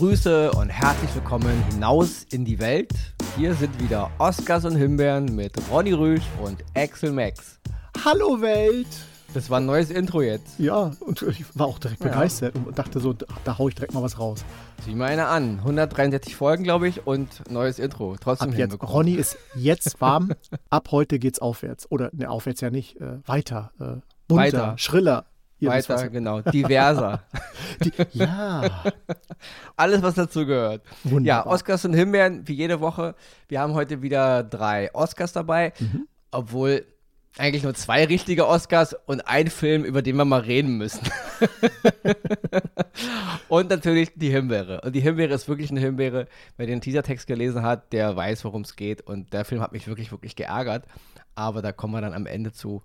Grüße und herzlich willkommen hinaus in die Welt. Hier sind wieder Oscars und Himbeeren mit Ronny Rüsch und Axel Max. Hallo Welt! Das war ein neues Intro jetzt. Ja, und ich war auch direkt ja. begeistert und dachte so, da, da hau ich direkt mal was raus. Sieh mal eine an. 163 Folgen, glaube ich, und neues Intro. Trotzdem Ab jetzt, Ronny ist jetzt warm. Ab heute geht's aufwärts. Oder, ne, aufwärts ja nicht. Äh, weiter. Äh, bunter, weiter. schriller. Weiter, genau. Diverser. Die, ja. Alles, was dazu gehört. Wunderbar. Ja, Oscars und Himbeeren, wie jede Woche. Wir haben heute wieder drei Oscars dabei. Mhm. Obwohl eigentlich nur zwei richtige Oscars und ein Film, über den wir mal reden müssen. und natürlich die Himbeere. Und die Himbeere ist wirklich eine Himbeere. Wer den Teasertext gelesen hat, der weiß, worum es geht. Und der Film hat mich wirklich, wirklich geärgert. Aber da kommen wir dann am Ende zu.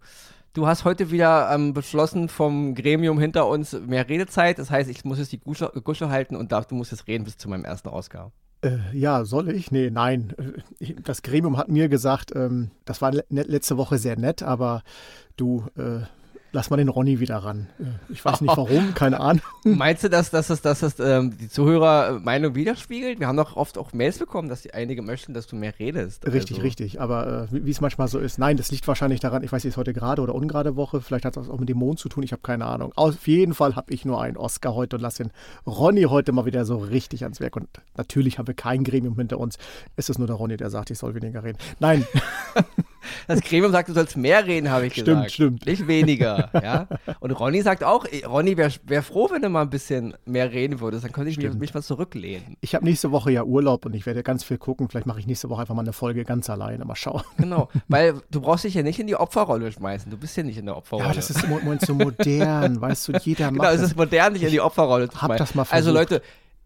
Du hast heute wieder ähm, beschlossen vom Gremium hinter uns mehr Redezeit. Das heißt, ich muss jetzt die Gusche, Gusche halten und darf, du musst jetzt reden bis zu meinem ersten Oscar. Äh, ja, soll ich? Nee, nein. Äh, das Gremium hat mir gesagt, ähm, das war le letzte Woche sehr nett, aber du, äh, lass mal den Ronny wieder ran. Äh, ich weiß nicht warum, keine Ahnung. Meinst du, dass, dass, dass, dass das ähm, die Zuhörermeinung widerspiegelt? Wir haben doch oft auch Mails bekommen, dass die einige möchten, dass du mehr redest. Richtig, also. richtig. Aber äh, wie es manchmal so ist, nein, das liegt wahrscheinlich daran, ich weiß nicht, ist heute gerade oder ungerade Woche, vielleicht hat das auch mit dem Mond zu tun, ich habe keine Ahnung. Auf jeden Fall habe ich nur einen Oscar heute und lasse den Ronny heute mal wieder so richtig ans Werk. Und natürlich haben wir kein Gremium hinter uns. Es ist nur der Ronny, der sagt, ich soll weniger reden. Nein. Das Gremium sagt, du sollst mehr reden, habe ich gesagt. Stimmt, stimmt. Nicht weniger, ja. Und Ronny sagt auch, Ronny wäre wär froh, wenn du mal ein bisschen mehr reden würdest. Dann könnte ich mich, mich, mal zurücklehnen. Ich habe nächste Woche ja Urlaub und ich werde ganz viel gucken. Vielleicht mache ich nächste Woche einfach mal eine Folge ganz alleine. Mal schauen. Genau, weil du brauchst dich ja nicht in die Opferrolle schmeißen. Du bist ja nicht in der Opferrolle. Ja, das ist im Moment so modern, weißt du, jeder macht Genau, es ist modern, dich in die Opferrolle zu schmeißen. Hab das mal also versucht. Also Leute,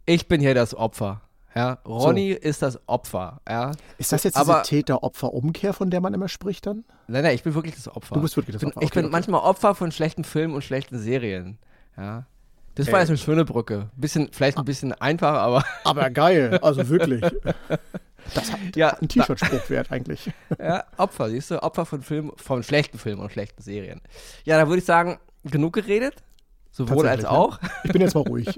ich bin hier das Opfer. Ja, Ronny so. ist das Opfer. Ja. Ist das jetzt Aber, diese Täter-Opfer-Umkehr, von der man immer spricht dann? Nein, nein, ich bin wirklich das Opfer. Du bist wirklich das Opfer. Ich bin, ich bin okay. manchmal Opfer von schlechten Filmen und schlechten Serien. Ja. Das Ey. war jetzt eine schöne Brücke. Bisschen, vielleicht ein bisschen einfach, aber. Aber geil, also wirklich. Das hat ja, ein T-Shirt-Spruch wert eigentlich. Ja, Opfer, siehst du? Opfer von Filmen, von schlechten Filmen und schlechten Serien. Ja, da würde ich sagen, genug geredet. Sowohl als auch. Ja. Ich bin jetzt mal ruhig.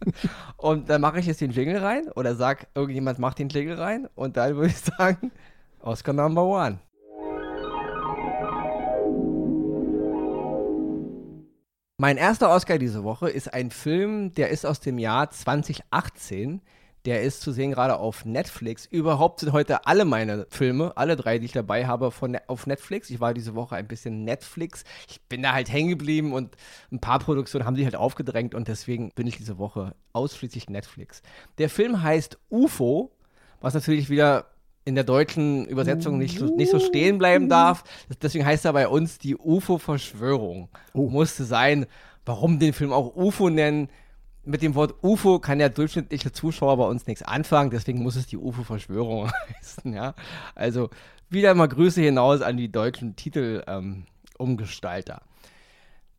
und dann mache ich jetzt den Jingle rein oder sag, irgendjemand macht den Jingle rein und dann würde ich sagen, Oscar Number One. Mein erster Oscar diese Woche ist ein Film, der ist aus dem Jahr 2018. Der ist zu sehen gerade auf Netflix. Überhaupt sind heute alle meine Filme, alle drei, die ich dabei habe, von, auf Netflix. Ich war diese Woche ein bisschen Netflix. Ich bin da halt hängen geblieben und ein paar Produktionen haben sich halt aufgedrängt und deswegen bin ich diese Woche ausschließlich Netflix. Der Film heißt UFO, was natürlich wieder in der deutschen Übersetzung nicht, nicht so stehen bleiben darf. Deswegen heißt er bei uns die UFO-Verschwörung. Oh. Musste sein. Warum den Film auch UFO nennen? Mit dem Wort UFO kann der durchschnittliche Zuschauer bei uns nichts anfangen, deswegen muss es die UFO-Verschwörung heißen, ja. Also wieder mal Grüße hinaus an die deutschen Titelumgestalter. Ähm,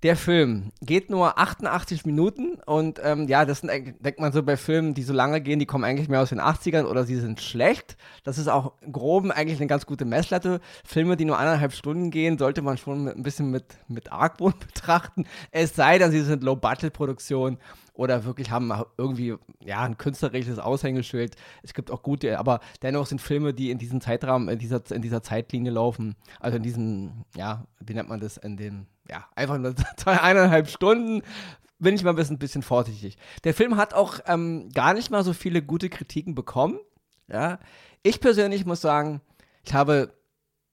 der Film geht nur 88 Minuten und ähm, ja, das sind, denkt man so bei Filmen, die so lange gehen, die kommen eigentlich mehr aus den 80ern oder sie sind schlecht. Das ist auch groben eigentlich eine ganz gute Messlatte. Filme, die nur anderthalb Stunden gehen, sollte man schon mit, ein bisschen mit, mit Argwohn betrachten. Es sei denn, sie sind Low-Budget-Produktionen oder wirklich haben irgendwie ja ein künstlerisches Aushängeschild. Es gibt auch gute, aber dennoch sind Filme, die in diesem Zeitrahmen, in dieser, in dieser Zeitlinie laufen, also in diesen, ja, wie nennt man das, in den, ja, einfach nur eineinhalb Stunden, bin ich mal ein bisschen, ein bisschen vorsichtig. Der Film hat auch ähm, gar nicht mal so viele gute Kritiken bekommen. Ja, ich persönlich muss sagen, ich habe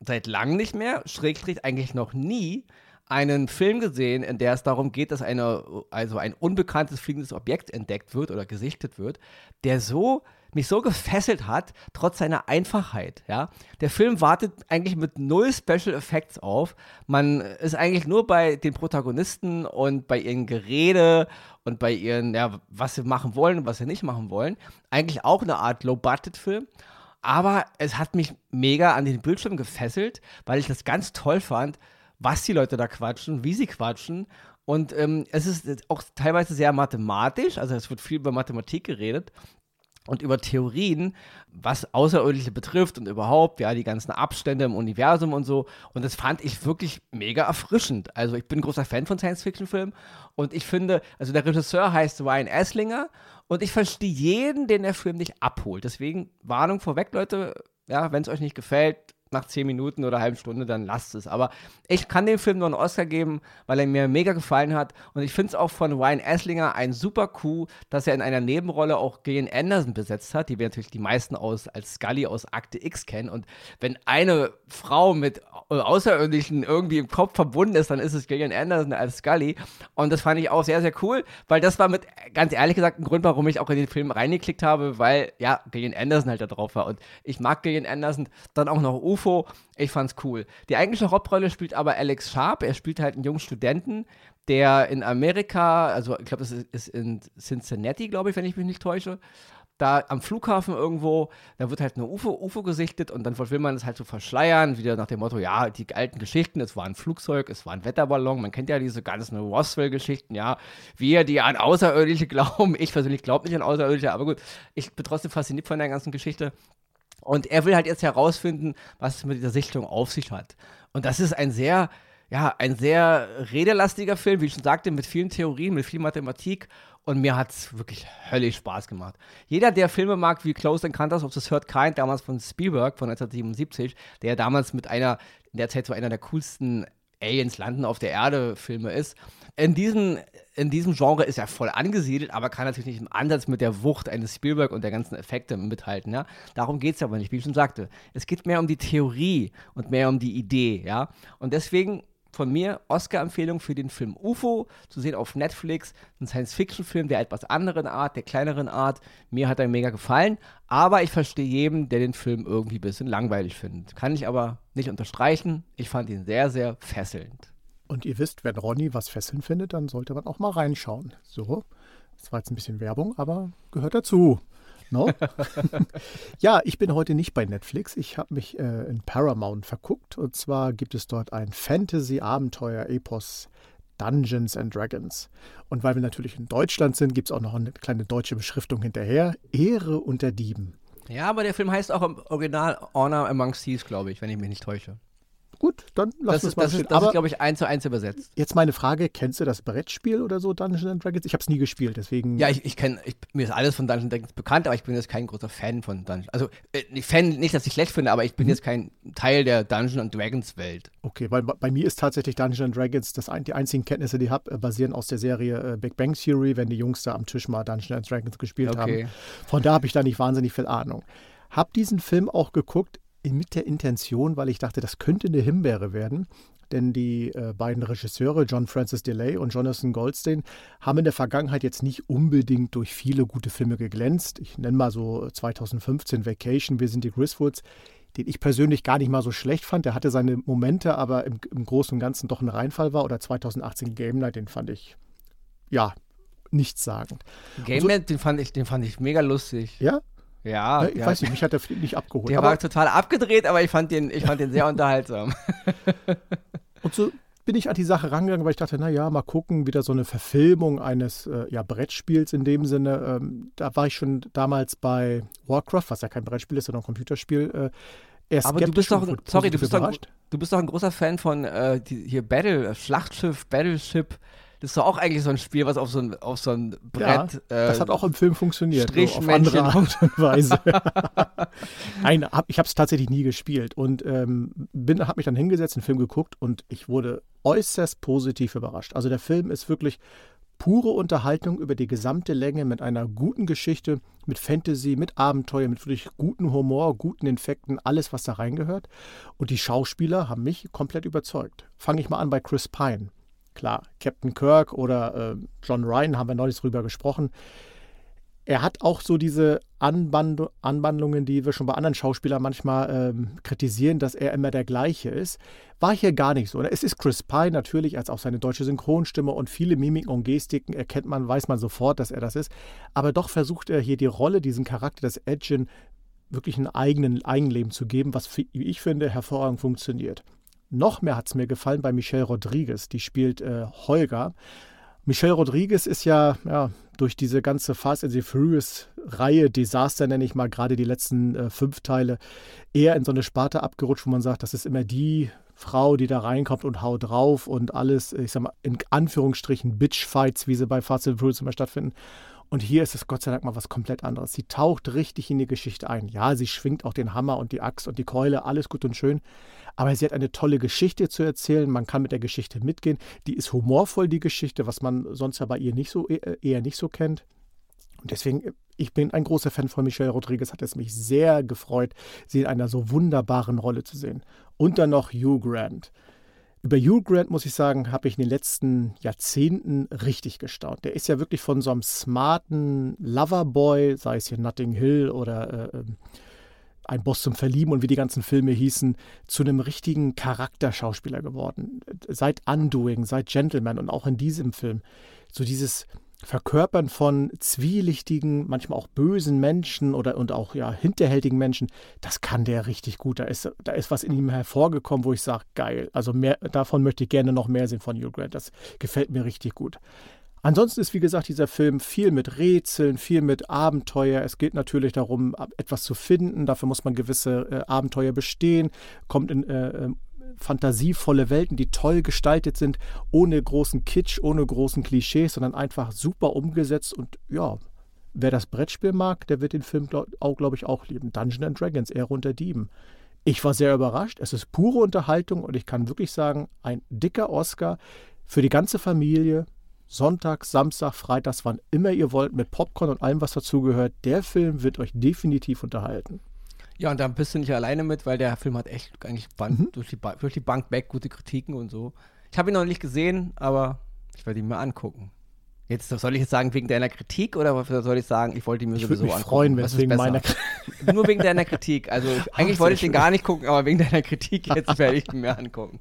seit langem nicht mehr, schrägstrich eigentlich noch nie, einen Film gesehen, in der es darum geht, dass eine, also ein unbekanntes fliegendes Objekt entdeckt wird oder gesichtet wird, der so mich so gefesselt hat, trotz seiner Einfachheit, ja. Der Film wartet eigentlich mit null Special Effects auf. Man ist eigentlich nur bei den Protagonisten und bei ihren Gerede und bei ihren, ja, was sie machen wollen und was sie nicht machen wollen. Eigentlich auch eine Art Low-Budget-Film. Aber es hat mich mega an den Bildschirm gefesselt, weil ich das ganz toll fand, was die Leute da quatschen, wie sie quatschen. Und ähm, es ist auch teilweise sehr mathematisch, also es wird viel über Mathematik geredet und über Theorien, was Außerirdische betrifft und überhaupt, ja, die ganzen Abstände im Universum und so. Und das fand ich wirklich mega erfrischend. Also ich bin großer Fan von Science-Fiction-Filmen und ich finde, also der Regisseur heißt Ryan Esslinger Und ich verstehe jeden, den der Film nicht abholt. Deswegen Warnung vorweg, Leute. Ja, wenn es euch nicht gefällt, nach zehn Minuten oder halben Stunde, dann lasst es. Aber ich kann dem Film nur einen Oscar geben, weil er mir mega gefallen hat. Und ich finde es auch von Ryan Esslinger ein super Coup, dass er in einer Nebenrolle auch Gillian Anderson besetzt hat, die wir natürlich die meisten aus, als Scully aus Akte X kennen. Und wenn eine Frau mit Außerirdischen irgendwie im Kopf verbunden ist, dann ist es Gillian Anderson als Scully. Und das fand ich auch sehr, sehr cool, weil das war mit, ganz ehrlich gesagt, ein Grund, warum ich auch in den Film reingeklickt habe, weil, ja, Gillian Anderson halt da drauf war. Und ich mag Gillian Anderson, dann auch noch UFO UFO. Ich fand's cool. Die eigentliche Hauptrolle spielt aber Alex Sharp. Er spielt halt einen jungen Studenten, der in Amerika, also ich glaube, das ist in Cincinnati, glaube ich, wenn ich mich nicht täusche, da am Flughafen irgendwo, da wird halt eine UFO, UFO gesichtet und dann will man es halt so verschleiern, wieder nach dem Motto, ja, die alten Geschichten, es war ein Flugzeug, es war ein Wetterballon, man kennt ja diese ganzen Roswell-Geschichten, ja, wir, die an Außerirdische glauben, ich persönlich glaube nicht an Außerirdische, aber gut, ich bin trotzdem fasziniert von der ganzen Geschichte und er will halt jetzt herausfinden, was es mit dieser Sichtung auf sich hat. Und das ist ein sehr, ja, ein sehr redelastiger Film, wie ich schon sagte, mit vielen Theorien, mit viel Mathematik. Und mir hat es wirklich höllisch Spaß gemacht. Jeder, der Filme mag wie Close Encounters of the Third Kind, damals von Spielberg von 1977, der damals mit einer, in der Zeit so einer der coolsten Aliens landen auf der Erde Filme ist. In diesem, in diesem Genre ist er voll angesiedelt, aber kann natürlich nicht im Ansatz mit der Wucht eines Spielberg und der ganzen Effekte mithalten. Ja? Darum geht es aber nicht, wie ich schon sagte. Es geht mehr um die Theorie und mehr um die Idee. Ja? Und deswegen von mir Oscar-Empfehlung für den Film UFO, zu sehen auf Netflix. Ein Science-Fiction-Film der etwas anderen Art, der kleineren Art. Mir hat er mega gefallen, aber ich verstehe jeden, der den Film irgendwie ein bisschen langweilig findet. Kann ich aber nicht unterstreichen. Ich fand ihn sehr, sehr fesselnd. Und ihr wisst, wenn Ronny was fesselnd findet, dann sollte man auch mal reinschauen. So, das war jetzt ein bisschen Werbung, aber gehört dazu. No? ja, ich bin heute nicht bei Netflix. Ich habe mich äh, in Paramount verguckt. Und zwar gibt es dort ein Fantasy-Abenteuer-Epos Dungeons and Dragons. Und weil wir natürlich in Deutschland sind, gibt es auch noch eine kleine deutsche Beschriftung hinterher. Ehre unter Dieben. Ja, aber der Film heißt auch im Original Honor Among Thieves, glaube ich, wenn ich mich nicht täusche. Gut, dann lass uns mal Das, ist, das ist, glaube ich, eins zu eins übersetzt. Jetzt meine Frage: Kennst du das Brettspiel oder so, Dungeons Dragons? Ich habe es nie gespielt, deswegen. Ja, ich, ich kenne, mir ist alles von Dungeons Dragons bekannt, aber ich bin jetzt kein großer Fan von Dungeons. Also, äh, Fan, nicht, dass ich schlecht finde, aber ich bin mhm. jetzt kein Teil der Dungeons Dragons Welt. Okay, weil bei mir ist tatsächlich Dungeons Dragons, das ein, die einzigen Kenntnisse, die ich habe, äh, basieren aus der Serie äh, Big Bang Theory, wenn die Jungs da am Tisch mal Dungeons Dragons gespielt okay. haben. Von da habe ich da nicht wahnsinnig viel Ahnung. Hab diesen Film auch geguckt mit der Intention, weil ich dachte, das könnte eine Himbeere werden. Denn die äh, beiden Regisseure, John Francis DeLay und Jonathan Goldstein, haben in der Vergangenheit jetzt nicht unbedingt durch viele gute Filme geglänzt. Ich nenne mal so 2015 Vacation, Wir sind die Griswoods, den ich persönlich gar nicht mal so schlecht fand. Der hatte seine Momente, aber im, im Großen und Ganzen doch ein Reinfall war. Oder 2018 Game Night, den fand ich, ja, nichtssagend. Game Night, so, den, fand ich, den fand ich mega lustig. Ja? Ja, ich weiß nicht, mich hat der nicht abgeholt. Der war total abgedreht, aber ich fand den, ich fand den sehr unterhaltsam. Und so bin ich an die Sache rangegangen, weil ich dachte, naja, mal gucken, wieder so eine Verfilmung eines äh, ja, Brettspiels in dem Sinne. Ähm, da war ich schon damals bei Warcraft, was ja kein Brettspiel ist, sondern ein Computerspiel. Äh, aber du bist doch, sorry, du bist doch, du bist doch ein großer Fan von äh, die, hier Battle, Schlachtschiff, Battleship. Das ist doch auch eigentlich so ein Spiel, was auf so ein, auf so ein Brett. Ja, das äh, hat auch im Film funktioniert. So auf andere Art und Weise. Nein, hab, ich habe es tatsächlich nie gespielt und ähm, habe mich dann hingesetzt, den Film geguckt und ich wurde äußerst positiv überrascht. Also der Film ist wirklich pure Unterhaltung über die gesamte Länge mit einer guten Geschichte, mit Fantasy, mit Abenteuer, mit wirklich gutem Humor, guten Infekten, alles, was da reingehört. Und die Schauspieler haben mich komplett überzeugt. Fange ich mal an bei Chris Pine. Klar, Captain Kirk oder äh, John Ryan haben wir neulich drüber gesprochen. Er hat auch so diese Anband Anbandlungen, die wir schon bei anderen Schauspielern manchmal ähm, kritisieren, dass er immer der gleiche ist. War hier gar nicht so. Es ist Chris Pine natürlich, als auch seine deutsche Synchronstimme und viele Mimiken und Gestiken erkennt man, weiß man sofort, dass er das ist. Aber doch versucht er hier die Rolle, diesen Charakter des Edgen, wirklich ein eigenen Eigenleben zu geben, was, wie ich finde, hervorragend funktioniert. Noch mehr hat es mir gefallen bei Michelle Rodriguez, die spielt äh, Holger. Michelle Rodriguez ist ja, ja durch diese ganze Fast and the Furious Reihe Desaster, nenne ich mal, gerade die letzten äh, fünf Teile, eher in so eine Sparte abgerutscht, wo man sagt, das ist immer die Frau, die da reinkommt und haut drauf und alles, ich sag mal, in Anführungsstrichen Bitchfights, wie sie bei Fast and the Furious immer stattfinden. Und hier ist es Gott sei Dank mal was komplett anderes. Sie taucht richtig in die Geschichte ein. Ja, sie schwingt auch den Hammer und die Axt und die Keule, alles gut und schön. Aber sie hat eine tolle Geschichte zu erzählen. Man kann mit der Geschichte mitgehen. Die ist humorvoll, die Geschichte, was man sonst ja bei ihr nicht so, äh, eher nicht so kennt. Und deswegen, ich bin ein großer Fan von Michelle Rodriguez, hat es mich sehr gefreut, sie in einer so wunderbaren Rolle zu sehen. Und dann noch Hugh Grant. Über Hugh Grant, muss ich sagen, habe ich in den letzten Jahrzehnten richtig gestaunt. Der ist ja wirklich von so einem smarten Loverboy, sei es hier Notting Hill oder äh, ähm, ein Boss zum Verlieben und wie die ganzen Filme hießen, zu einem richtigen Charakterschauspieler geworden. Seit Undoing, seit Gentleman und auch in diesem Film. So dieses Verkörpern von zwielichtigen, manchmal auch bösen Menschen oder und auch ja hinterhältigen Menschen, das kann der richtig gut. Da ist, da ist was in ihm hervorgekommen, wo ich sage, geil. Also mehr, davon möchte ich gerne noch mehr sehen von Hugh Grant. Das gefällt mir richtig gut. Ansonsten ist, wie gesagt, dieser Film viel mit Rätseln, viel mit Abenteuer. Es geht natürlich darum, etwas zu finden. Dafür muss man gewisse äh, Abenteuer bestehen, kommt in äh, ähm, fantasievolle Welten, die toll gestaltet sind, ohne großen Kitsch, ohne großen Klischees, sondern einfach super umgesetzt. Und ja, wer das Brettspiel mag, der wird den Film, glaub, auch, glaube ich, auch lieben. Dungeons and Dragons, Ehre unter Dieben. Ich war sehr überrascht. Es ist pure Unterhaltung und ich kann wirklich sagen, ein dicker Oscar für die ganze Familie. Sonntag, Samstag, Freitag, wann immer ihr wollt, mit Popcorn und allem, was dazugehört. Der Film wird euch definitiv unterhalten. Ja, und da bist du nicht alleine mit, weil der Film hat echt eigentlich Bank, mhm. durch, die durch die Bank weg gute Kritiken und so. Ich habe ihn noch nicht gesehen, aber ich werde ihn mir angucken. Jetzt soll ich jetzt sagen wegen deiner Kritik oder soll ich sagen, ich wollte ihn mir ich sowieso mich angucken? freuen, wenn es wegen meiner Nur wegen deiner Kritik. Also eigentlich Ach, wollte ich den gar nicht gucken, aber wegen deiner Kritik jetzt werde ich ihn mir angucken.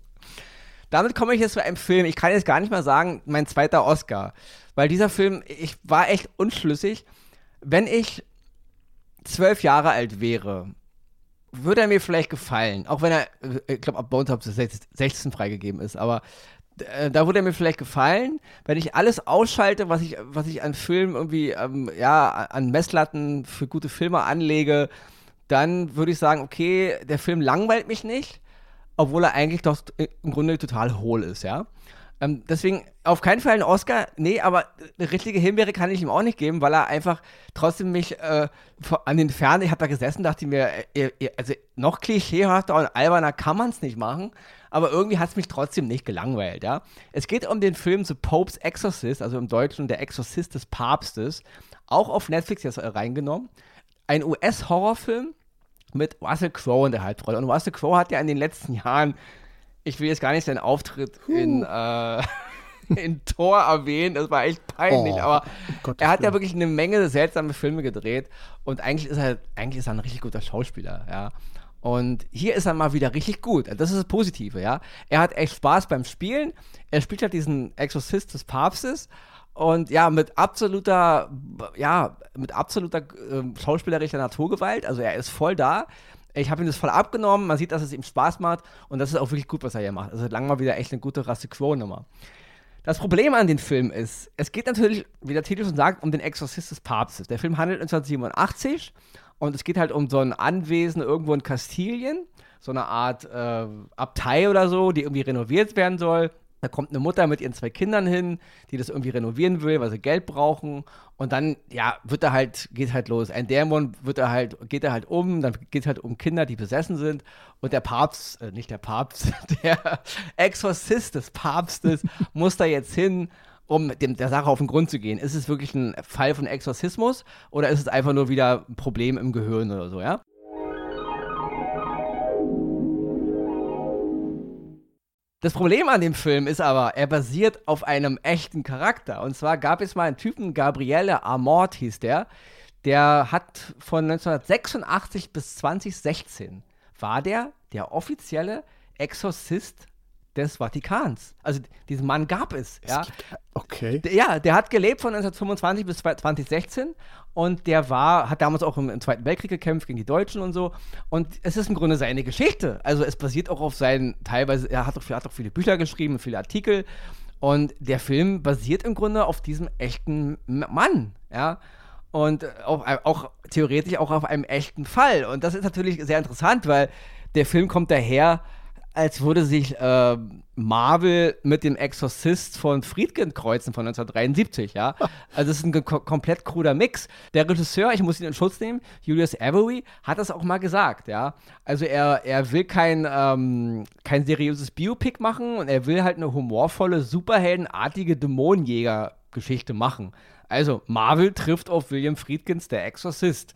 Damit komme ich jetzt zu einem Film. Ich kann jetzt gar nicht mal sagen, mein zweiter Oscar, weil dieser Film, ich war echt unschlüssig. Wenn ich zwölf Jahre alt wäre würde er mir vielleicht gefallen. Auch wenn er, äh, ich glaube, ab Bones Up 16 freigegeben ist. Aber äh, da würde er mir vielleicht gefallen, wenn ich alles ausschalte, was ich, was ich an Filmen irgendwie, ähm, ja, an Messlatten für gute Filme anlege, dann würde ich sagen, okay, der Film langweilt mich nicht, obwohl er eigentlich doch im Grunde total hohl ist, ja. Ähm, deswegen auf keinen Fall ein Oscar, nee, aber eine richtige Himbeere kann ich ihm auch nicht geben, weil er einfach trotzdem mich äh, an den Fernsehen, ich habe da gesessen, dachte mir, äh, äh, also noch klischeehafter und alberner kann man es nicht machen, aber irgendwie hat es mich trotzdem nicht gelangweilt, ja. Es geht um den Film The Pope's Exorcist, also im Deutschen der Exorzist des Papstes, auch auf Netflix jetzt reingenommen. Ein US-Horrorfilm mit Russell Crowe in der Hauptrolle. Und Russell Crowe hat ja in den letzten Jahren ich will jetzt gar nicht seinen Auftritt huh. in, äh, in Tor erwähnen, das war echt peinlich, oh, aber um er hat ja wirklich eine Menge seltsame Filme gedreht und eigentlich ist er, eigentlich ist er ein richtig guter Schauspieler, ja. Und hier ist er mal wieder richtig gut. Das ist das Positive, ja. Er hat echt Spaß beim Spielen. Er spielt halt diesen Exorzist des Papstes und ja, mit absoluter, ja, mit absoluter äh, schauspielerischer Naturgewalt. Also er ist voll da. Ich habe ihm das voll abgenommen. Man sieht, dass es ihm Spaß macht und das ist auch wirklich gut, was er hier macht. Also lang mal wieder echt eine gute Rasse Quo-Nummer. Das Problem an dem Film ist, es geht natürlich, wie der Titel schon sagt, um den Exorzist des Papstes. Der Film handelt 1987 und es geht halt um so ein Anwesen irgendwo in Kastilien, so eine Art äh, Abtei oder so, die irgendwie renoviert werden soll. Da kommt eine Mutter mit ihren zwei Kindern hin, die das irgendwie renovieren will, weil sie Geld brauchen. Und dann, ja, wird er halt, geht halt los. Ein Dämon wird er halt, geht er halt um, dann geht es halt um Kinder, die besessen sind. Und der Papst, äh, nicht der Papst, der Exorzist des Papstes muss da jetzt hin, um dem, der Sache auf den Grund zu gehen. Ist es wirklich ein Fall von Exorzismus oder ist es einfach nur wieder ein Problem im Gehirn oder so, ja? Das Problem an dem Film ist aber, er basiert auf einem echten Charakter. Und zwar gab es mal einen Typen, Gabriele Amort hieß der, der hat von 1986 bis 2016 war der der offizielle Exorzist des Vatikans. Also diesen Mann gab es. es ja. Gibt, okay. Ja, der hat gelebt von 1925 bis 2016 und der war, hat damals auch im, im, Zweiten Weltkrieg gekämpft gegen die Deutschen und so. Und es ist im Grunde seine Geschichte. Also es basiert auch auf seinen, teilweise, er hat auch, hat auch viele Bücher geschrieben, viele Artikel. Und der Film basiert im Grunde auf diesem echten Mann, ja. Und auch, auch theoretisch auch auf einem echten Fall. Und das ist natürlich sehr interessant, weil der Film kommt daher, als würde sich äh, Marvel mit dem Exorzist von Friedkin kreuzen von 1973, ja. Also es ist ein komplett kruder Mix. Der Regisseur, ich muss ihn in Schutz nehmen, Julius Avery, hat das auch mal gesagt, ja. Also er, er will kein, ähm, kein seriöses Biopic machen und er will halt eine humorvolle, superheldenartige Dämonenjäger-Geschichte machen. Also Marvel trifft auf William Friedkins Der Exorzist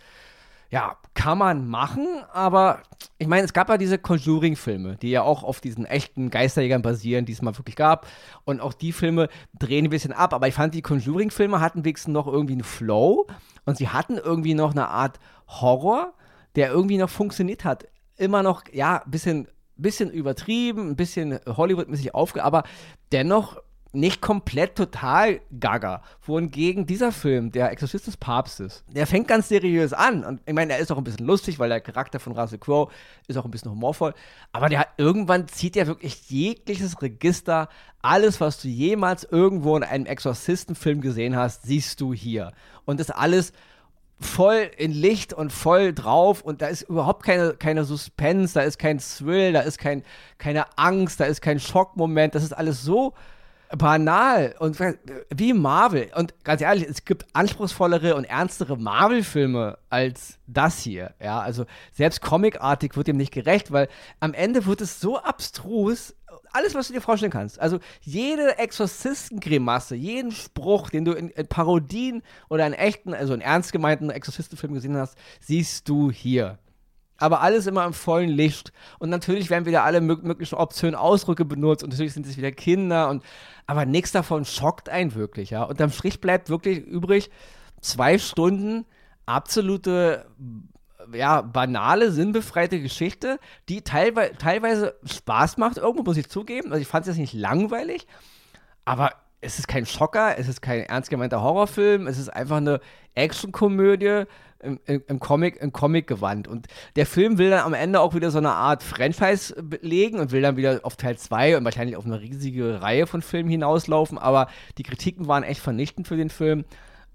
ja, kann man machen, aber ich meine, es gab ja diese Conjuring-Filme, die ja auch auf diesen echten Geisterjägern basieren, die es mal wirklich gab. Und auch die Filme drehen ein bisschen ab. Aber ich fand, die Conjuring-Filme hatten wenigstens noch irgendwie einen Flow und sie hatten irgendwie noch eine Art Horror, der irgendwie noch funktioniert hat. Immer noch, ja, ein bisschen, bisschen übertrieben, ein bisschen Hollywood-mäßig aufge, aber dennoch nicht komplett total gaga. Wohingegen dieser Film, der Exorzist des Papstes, der fängt ganz seriös an. Und ich meine, er ist auch ein bisschen lustig, weil der Charakter von Russell Crowe ist auch ein bisschen humorvoll. Aber der irgendwann zieht er wirklich jegliches Register. Alles, was du jemals irgendwo in einem Exorzistenfilm gesehen hast, siehst du hier. Und das alles voll in Licht und voll drauf und da ist überhaupt keine, keine Suspense, da ist kein Thrill, da ist kein, keine Angst, da ist kein Schockmoment, das ist alles so banal und wie Marvel. Und ganz ehrlich, es gibt anspruchsvollere und ernstere Marvel-Filme als das hier. Ja, also selbst comicartig wird dem nicht gerecht, weil am Ende wird es so abstrus. Alles, was du dir vorstellen kannst. Also jede Exorzistengrimasse, jeden Spruch, den du in, in, Parodien oder in echten, also in ernst gemeinten Exorzistenfilmen gesehen hast, siehst du hier aber alles immer im vollen Licht. Und natürlich werden wieder alle möglichen obszönen Ausdrücke benutzt und natürlich sind es wieder Kinder und aber nichts davon schockt einen wirklich, ja. Unterm Strich bleibt wirklich übrig zwei Stunden absolute ja, banale, sinnbefreite Geschichte, die teilweise, teilweise Spaß macht, irgendwo muss ich zugeben. Also ich fand es jetzt nicht langweilig, aber es ist kein Schocker, es ist kein ernst gemeinter Horrorfilm, es ist einfach eine Actionkomödie im, im, Comic, im Comic gewandt. Und der Film will dann am Ende auch wieder so eine Art Franchise legen und will dann wieder auf Teil 2 und wahrscheinlich auf eine riesige Reihe von Filmen hinauslaufen. Aber die Kritiken waren echt vernichtend für den Film.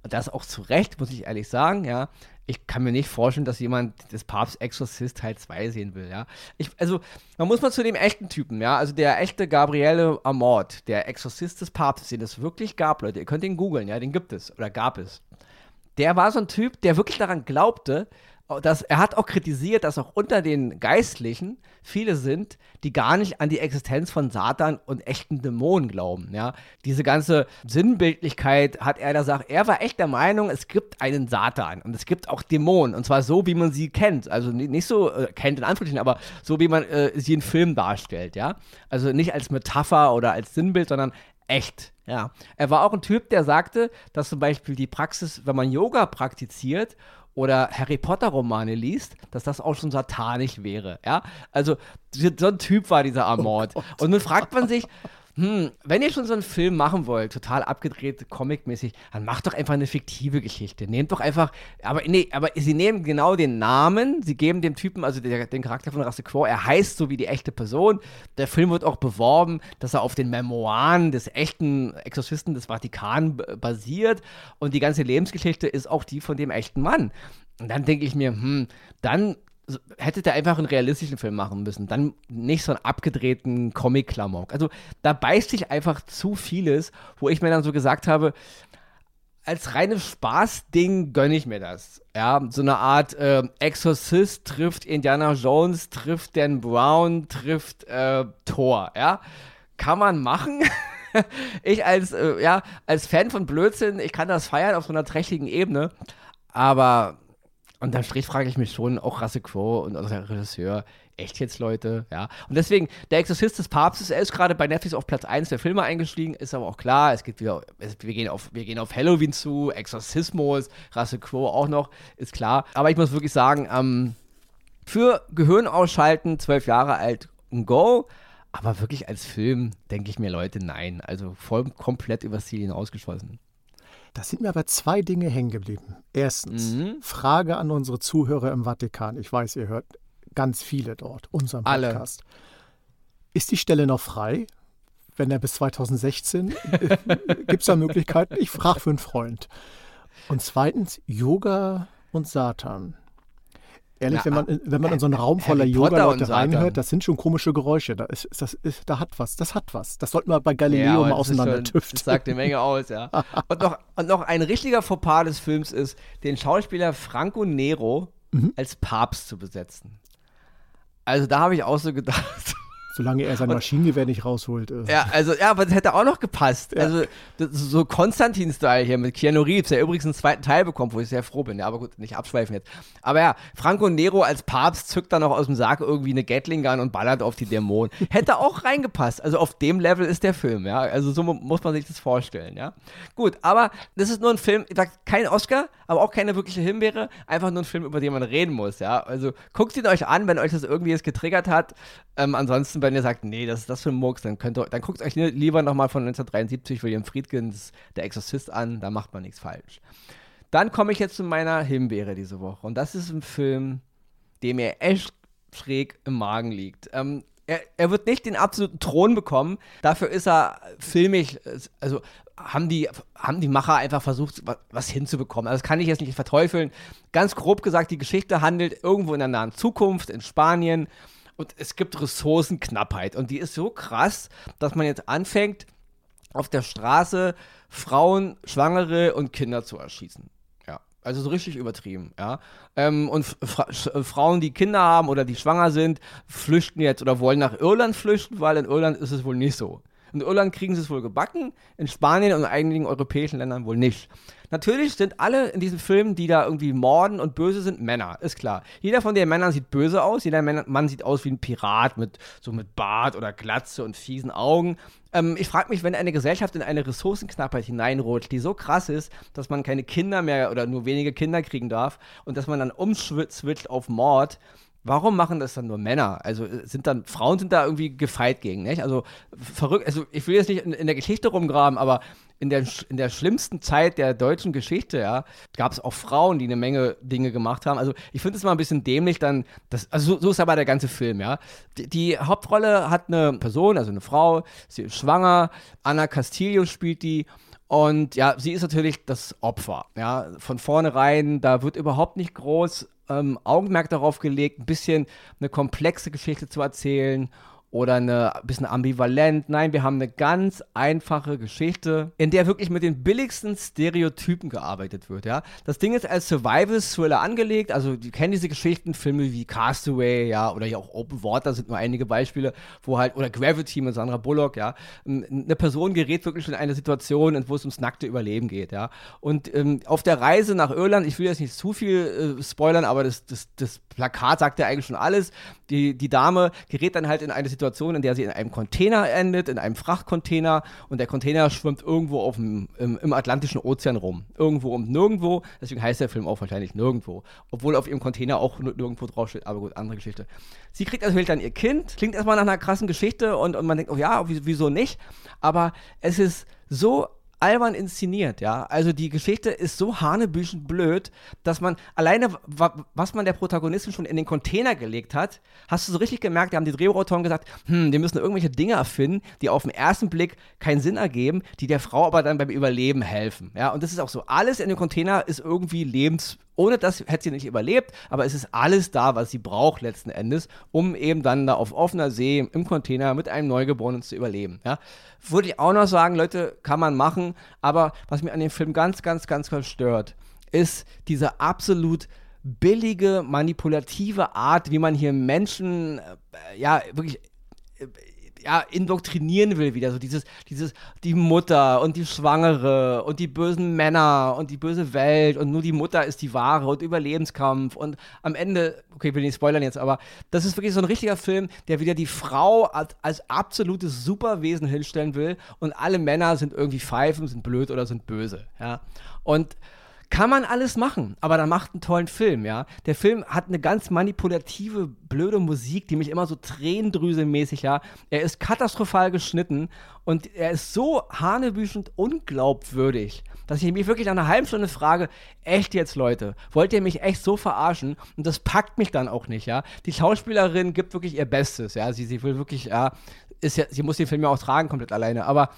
Und das auch zu Recht, muss ich ehrlich sagen, ja. Ich kann mir nicht vorstellen, dass jemand des Papst Exorcist Teil 2 sehen will, ja. Ich, also, man muss mal zu dem echten Typen, ja. Also, der echte Gabriele Amort, der Exorzist des Papstes, den es wirklich gab, Leute. Ihr könnt ihn googeln, ja. Den gibt es oder gab es der war so ein Typ, der wirklich daran glaubte, dass er hat auch kritisiert, dass auch unter den Geistlichen viele sind, die gar nicht an die Existenz von Satan und echten Dämonen glauben. Ja, diese ganze Sinnbildlichkeit hat er da gesagt. Er war echt der Meinung, es gibt einen Satan und es gibt auch Dämonen und zwar so, wie man sie kennt. Also nicht so äh, kennt in Anführungsstrichen, aber so, wie man äh, sie in Filmen darstellt. Ja, also nicht als Metapher oder als Sinnbild, sondern echt. Ja. Er war auch ein Typ, der sagte, dass zum Beispiel die Praxis, wenn man Yoga praktiziert oder Harry Potter Romane liest, dass das auch schon satanisch wäre. Ja. Also so ein Typ war dieser Amort. Oh Und nun fragt man sich, hm, wenn ihr schon so einen Film machen wollt, total abgedreht, comicmäßig, dann macht doch einfach eine fiktive Geschichte. Nehmt doch einfach, aber nee, aber sie nehmen genau den Namen, sie geben dem Typen, also der, den Charakter von Rasse Quo, er heißt so wie die echte Person. Der Film wird auch beworben, dass er auf den Memoiren des echten Exorzisten des Vatikan basiert und die ganze Lebensgeschichte ist auch die von dem echten Mann. Und dann denke ich mir, hm, dann hätte der einfach einen realistischen Film machen müssen. Dann nicht so einen abgedrehten Comic-Klamauk. Also da beißt sich einfach zu vieles, wo ich mir dann so gesagt habe, als reines Spaßding gönne ich mir das. Ja, so eine Art äh, Exorcist trifft Indiana Jones, trifft Dan Brown, trifft äh, Thor. Ja, kann man machen. ich als, äh, ja, als Fan von Blödsinn, ich kann das feiern auf so einer trächtigen Ebene. Aber und dann frage ich mich schon, auch Rasse Quo und unser Regisseur, echt jetzt, Leute? Ja. Und deswegen, der Exorzist des Papstes, er ist gerade bei Netflix auf Platz 1 der Filme eingestiegen, ist aber auch klar, es geht wieder, wir gehen auf, wir gehen auf Halloween zu, Exorzismus, Rasse Quo auch noch, ist klar. Aber ich muss wirklich sagen, ähm, für Gehirn ausschalten, zwölf Jahre alt, ein Go. Aber wirklich als Film denke ich mir, Leute, nein. Also voll komplett übers Ziel hinausgeschossen. Da sind mir aber zwei Dinge hängen geblieben. Erstens, mhm. Frage an unsere Zuhörer im Vatikan. Ich weiß, ihr hört ganz viele dort, unseren Podcast. Alle. Ist die Stelle noch frei? Wenn er bis 2016, gibt es da Möglichkeiten? Ich frage für einen Freund. Und zweitens, Yoga und Satan. Ehrlich, Na, wenn, man, wenn man in so einen Raum voller Yoga-Leute reinhört, das sind schon komische Geräusche. Da, ist, das ist, da hat was, das hat was. Das sollten wir bei Galileo aber mal auseinander schon- Das sagt eine Menge aus, ja. Und noch, und noch ein richtiger Fauxpas des Films ist, den Schauspieler Franco Nero Mhm. als Papst zu besetzen. Also da habe ich auch so gedacht, Solange er sein Maschinengewehr nicht rausholt. Äh. Ja, also, ja, aber das hätte auch noch gepasst. Also, das, ist so Konstantin-Style hier mit Keanu Reeves, der übrigens einen zweiten Teil bekommt, wo ich sehr froh bin. Ja, aber gut, nicht abschweifen jetzt. Aber ja, Franco Nero als Papst zückt dann noch aus dem Sarg irgendwie eine Gatling-Gun und ballert auf die Dämonen. Hätte auch reingepasst. Also, auf dem Level ist der Film, ja. Also, so mu- muss man sich das vorstellen, ja. Gut, aber das ist nur ein Film, ich sag, kein Oscar, aber auch keine wirkliche Himbeere. Einfach nur ein Film, über den man reden muss, ja. Also, guckt ihn euch an, wenn euch das irgendwie jetzt getriggert hat. Ähm, ansonsten, wenn ihr sagt, nee, das ist das für ein Murks, dann könnt ihr, dann guckt euch li- lieber nochmal von 1973 William Friedkins Der Exorzist an, da macht man nichts falsch. Dann komme ich jetzt zu meiner Himbeere diese Woche. Und das ist ein Film, der mir echt schräg im Magen liegt. Ähm, er, er wird nicht den absoluten Thron bekommen. Dafür ist er filmisch, äh, also haben die, haben die Macher einfach versucht, wa- was hinzubekommen. Also das kann ich jetzt nicht verteufeln. Ganz grob gesagt, die Geschichte handelt irgendwo in der nahen Zukunft in Spanien und es gibt Ressourcenknappheit. Und die ist so krass, dass man jetzt anfängt, auf der Straße Frauen, Schwangere und Kinder zu erschießen. Ja, also so richtig übertrieben, ja. Ähm, und Fra äh, Frauen, die Kinder haben oder die schwanger sind, flüchten jetzt oder wollen nach Irland flüchten, weil in Irland ist es wohl nicht so. In Irland kriegen sie es wohl gebacken, in Spanien und in einigen europäischen Ländern wohl nicht. Natürlich sind alle in diesem Film, die da irgendwie morden und böse sind, Männer, ist klar. Jeder von den Männern sieht böse aus, jeder Mann sieht aus wie ein Pirat mit so mit Bart oder Glatze und fiesen Augen. Ähm, ich frage mich, wenn eine Gesellschaft in eine Ressourcenknappheit hineinrutscht, die so krass ist, dass man keine Kinder mehr oder nur wenige Kinder kriegen darf und dass man dann umswitcht auf Mord, Warum machen das dann nur Männer? Also äh, sind dann Frauen sind da irgendwie gefeit gegen, nicht? Also verrückt. Also ich will jetzt nicht in, in der Geschichte rumgraben, aber in der, in der schlimmsten Zeit der deutschen Geschichte, ja, gab es auch Frauen, die eine Menge Dinge gemacht haben. Also ich finde es mal ein bisschen dämlich, dann, das, also so, so ist aber der ganze Film, ja. Die, die Hauptrolle hat eine Person, also eine Frau, sie ist schwanger, Anna Castillo spielt die. Und ja, sie ist natürlich das Opfer. Ja, von vornherein, da wird überhaupt nicht groß ähm, Augenmerk darauf gelegt, ein bisschen eine komplexe Geschichte zu erzählen oder eine ein bisschen ambivalent. Nein, wir haben eine ganz einfache Geschichte, in der wirklich mit den billigsten Stereotypen gearbeitet wird. Ja, das Ding ist als Survival-Thriller angelegt. Also die kennen diese Geschichten, Filme wie Castaway, ja, oder ja auch Open Water sind nur einige Beispiele, wo halt oder Gravity mit Sandra Bullock, ja, ähm, eine Person gerät wirklich in eine Situation, in wo es ums nackte Überleben geht, ja. Und ähm, auf der Reise nach Irland, ich will jetzt nicht zu viel äh, spoilern, aber das, das, das Plakat sagt ja eigentlich schon alles. Die, die Dame gerät dann halt in eine Situation, in der sie in einem Container endet, in einem Frachtcontainer und der Container schwimmt irgendwo auf dem, im, im Atlantischen Ozean rum. Irgendwo und nirgendwo. Deswegen heißt der Film auch wahrscheinlich nirgendwo. Obwohl auf ihrem Container auch nirgendwo draufsteht. Aber gut, andere Geschichte. Sie kriegt natürlich dann ihr Kind. Klingt erstmal nach einer krassen Geschichte und, und man denkt, oh ja, wie- wieso nicht? Aber es ist so albern inszeniert, ja. Also die Geschichte ist so hanebüchen blöd, dass man alleine, wa- was man der Protagonistin schon in den Container gelegt hat, hast du so richtig gemerkt, da haben die Drehbuchautoren gesagt, hm, wir müssen irgendwelche Dinge erfinden, die auf den ersten Blick keinen Sinn ergeben, die der Frau aber dann beim Überleben helfen, ja. Und das ist auch so, alles in dem Container ist irgendwie lebens ohne das hätte sie nicht überlebt, aber es ist alles da, was sie braucht letzten Endes, um eben dann da auf offener See im Container mit einem Neugeborenen zu überleben. Ja? Würde ich auch noch sagen, Leute, kann man machen, aber was mir an dem Film ganz, ganz, ganz, ganz stört, ist diese absolut billige, manipulative Art, wie man hier Menschen, äh, ja, wirklich äh, ja, indoktrinieren will wieder. So dieses, dieses, die Mutter und die Schwangere und die bösen Männer und die böse Welt und nur die Mutter ist die wahre und Überlebenskampf und am Ende, okay, ich will nicht spoilern jetzt, aber das ist wirklich so ein richtiger Film, der wieder die Frau als, als absolutes Superwesen hinstellen will und alle Männer sind irgendwie Pfeifen, sind blöd oder sind böse, ja. Und kann man alles machen, aber dann macht einen tollen Film, ja. Der Film hat eine ganz manipulative, blöde Musik, die mich immer so tränendrüselmäßig, ja. Er ist katastrophal geschnitten und er ist so hanebüchend unglaubwürdig, dass ich mich wirklich nach einer halben Stunde frage, echt jetzt, Leute, wollt ihr mich echt so verarschen? Und das packt mich dann auch nicht, ja. Die Schauspielerin gibt wirklich ihr Bestes, ja. Sie, sie will wirklich, ja, ist ja, sie muss den Film ja auch tragen, komplett alleine, aber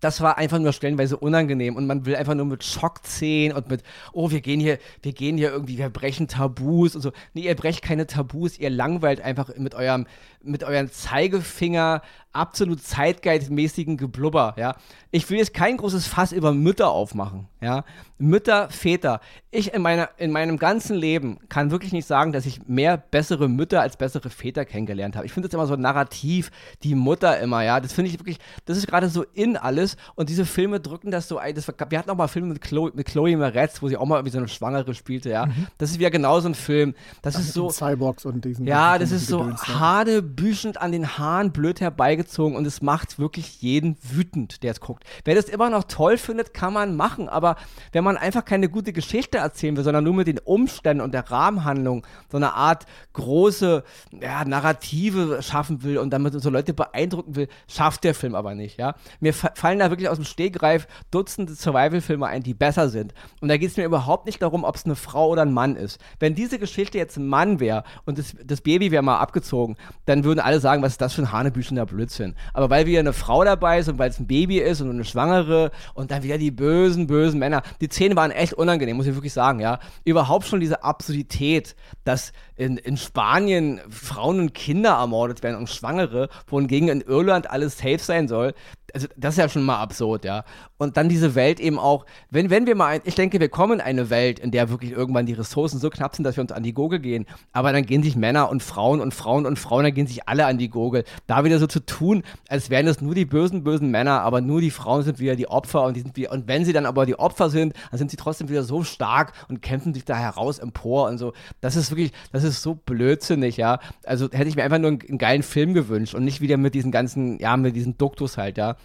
das war einfach nur stellenweise unangenehm und man will einfach nur mit Schockzähnen und mit, oh, wir gehen hier, wir gehen hier irgendwie, wir brechen Tabus und so. Nee, ihr brecht keine Tabus, ihr langweilt einfach mit eurem, mit euren Zeigefinger absolut zeitgeistmäßigen Geblubber, ja. Ich will jetzt kein großes Fass über Mütter aufmachen, ja. Mütter, Väter. Ich in, meiner, in meinem ganzen Leben kann wirklich nicht sagen, dass ich mehr bessere Mütter als bessere Väter kennengelernt habe. Ich finde das immer so narrativ, die Mutter immer, ja. Das finde ich wirklich, das ist gerade so in alles und diese Filme drücken das so ein. Das, wir hatten auch mal Filme mit Chloe, mit Chloe Moretz, wo sie auch mal wie so eine Schwangere spielte, ja. Mhm. Das ist wieder genau so ein Film. Das Ach, ist so. Cyborgs und diesen. Ja, das ist so hadebüschend an den Haaren blöd herbeigezogen und es macht wirklich jeden wütend, der es guckt. Wer das immer noch toll findet, kann man machen, aber wenn man einfach keine gute Geschichte erzählen will, sondern nur mit den Umständen und der Rahmenhandlung so eine Art große ja, Narrative schaffen will und damit so Leute beeindrucken will, schafft der Film aber nicht, ja. Mir fallen da wirklich aus dem Stegreif Dutzende Survival-Filme ein, die besser sind. Und da geht es mir überhaupt nicht darum, ob es eine Frau oder ein Mann ist. Wenn diese Geschichte jetzt ein Mann wäre und das, das Baby wäre mal abgezogen, dann würden alle sagen, was ist das für ein hanebüchender Blödsinn. Aber weil wieder eine Frau dabei ist und weil es ein Baby ist und eine Schwangere und dann wieder die bösen, bösen Männer, die Szenen waren echt unangenehm, muss ich wirklich sagen, ja. Überhaupt schon diese Absurdität, dass in, in Spanien Frauen und Kinder ermordet werden und Schwangere, wohingegen in Irland alles safe sein soll, also das ist ja schon mal absurd, ja. Und dann diese Welt eben auch, wenn, wenn wir mal, ein, ich denke, wir kommen in eine Welt, in der wirklich irgendwann die Ressourcen so knapp sind, dass wir uns an die Gurgel gehen, aber dann gehen sich Männer und Frauen und Frauen und Frauen, dann gehen sich alle an die Gurgel. Da wieder so zu tun, als wären es nur die bösen, bösen Männer, aber nur die Frauen sind wieder die Opfer und die sind wieder, und wenn sie dann aber die Opfer sind, dann sind sie trotzdem wieder so stark und kämpfen sich da heraus empor und so. Das ist wirklich, das ist so blödsinnig, ja. Also hätte ich mir einfach nur einen, einen geilen Film gewünscht und nicht wieder mit diesen ganzen, ja, mit diesen Duktus halt, ja.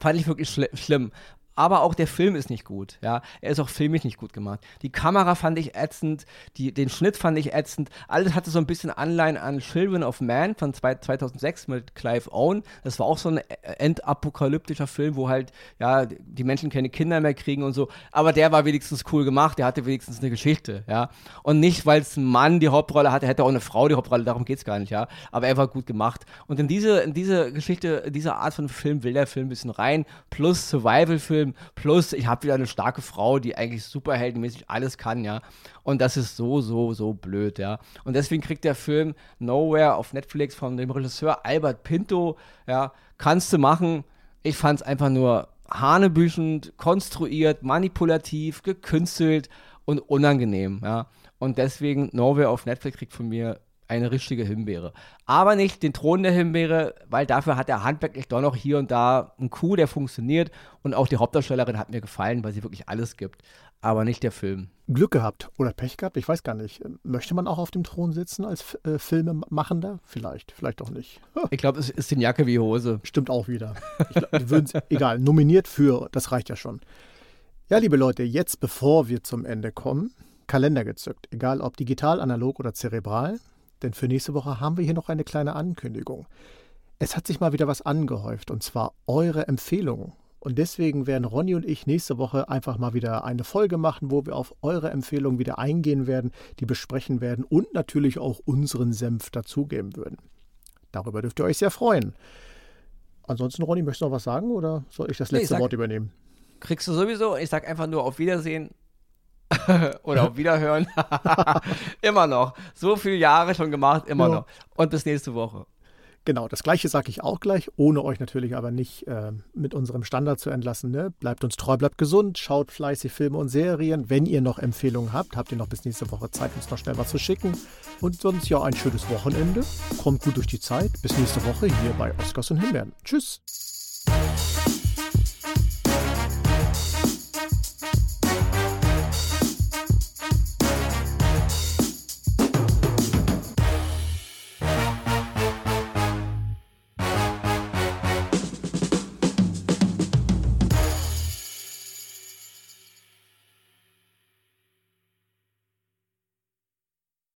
Fand ich wirklich schl schlimm aber auch der Film ist nicht gut, ja. Er ist auch filmisch nicht gut gemacht. Die Kamera fand ich ätzend, die, den Schnitt fand ich ätzend. Alles hatte so ein bisschen Anleihen an Children of Man von zwei, 2006 mit Clive Owen. Das war auch so ein endapokalyptischer Film, wo halt, ja, die Menschen keine Kinder mehr kriegen und so. Aber der war wenigstens cool gemacht, der hatte wenigstens eine Geschichte, ja. Und nicht, weil es ein Mann die Hauptrolle hatte, hätte auch eine Frau die Hauptrolle, darum geht es gar nicht, ja. Aber er war gut gemacht. Und in diese, in diese Geschichte, in diese Art von Film will der Film ein bisschen rein, plus Survival-Film Film. Plus, ich habe wieder eine starke Frau, die eigentlich superheldenmäßig alles kann, ja. Und das ist so, so, so blöd, ja. Und deswegen kriegt der Film Nowhere auf Netflix von dem Regisseur Albert Pinto, ja, kannst du machen. Ich fand es einfach nur hanebüchend, konstruiert, manipulativ, gekünstelt und unangenehm, ja. Und deswegen Nowhere auf Netflix kriegt von mir eine richtige Himbeere. Aber nicht den Thron der Himbeere, weil dafür hat er handwerklich doch noch hier und da einen Coup, der funktioniert. Und auch die Hauptdarstellerin hat mir gefallen, weil sie wirklich alles gibt. Aber nicht der Film. Glück gehabt oder Pech gehabt, ich weiß gar nicht. Möchte man auch auf dem Thron sitzen als äh, Filmemachender? Vielleicht, vielleicht auch nicht. Ich glaube, es ist den Jacke wie Hose. Stimmt auch wieder. Glaub, egal, nominiert für, das reicht ja schon. Ja, liebe Leute, jetzt bevor wir zum Ende kommen, Kalender gezückt. Egal ob digital, analog oder zerebral. Denn für nächste Woche haben wir hier noch eine kleine Ankündigung. Es hat sich mal wieder was angehäuft, und zwar eure Empfehlungen. Und deswegen werden Ronny und ich nächste Woche einfach mal wieder eine Folge machen, wo wir auf eure Empfehlungen wieder eingehen werden, die besprechen werden und natürlich auch unseren Senf dazugeben würden. Darüber dürft ihr euch sehr freuen. Ansonsten, Ronny, möchtest du noch was sagen oder soll ich das letzte nee, sag, Wort übernehmen? Kriegst du sowieso. Ich sag einfach nur auf Wiedersehen. Oder auf Wiederhören. immer noch. So viele Jahre schon gemacht, immer ja. noch. Und bis nächste Woche. Genau, das gleiche sage ich auch gleich, ohne euch natürlich aber nicht äh, mit unserem Standard zu entlassen. Ne? Bleibt uns treu, bleibt gesund, schaut fleißig Filme und Serien. Wenn ihr noch Empfehlungen habt, habt ihr noch bis nächste Woche Zeit, uns noch schnell was zu schicken. Und sonst ja ein schönes Wochenende. Kommt gut durch die Zeit. Bis nächste Woche hier bei Oscars und Himbeeren. Tschüss.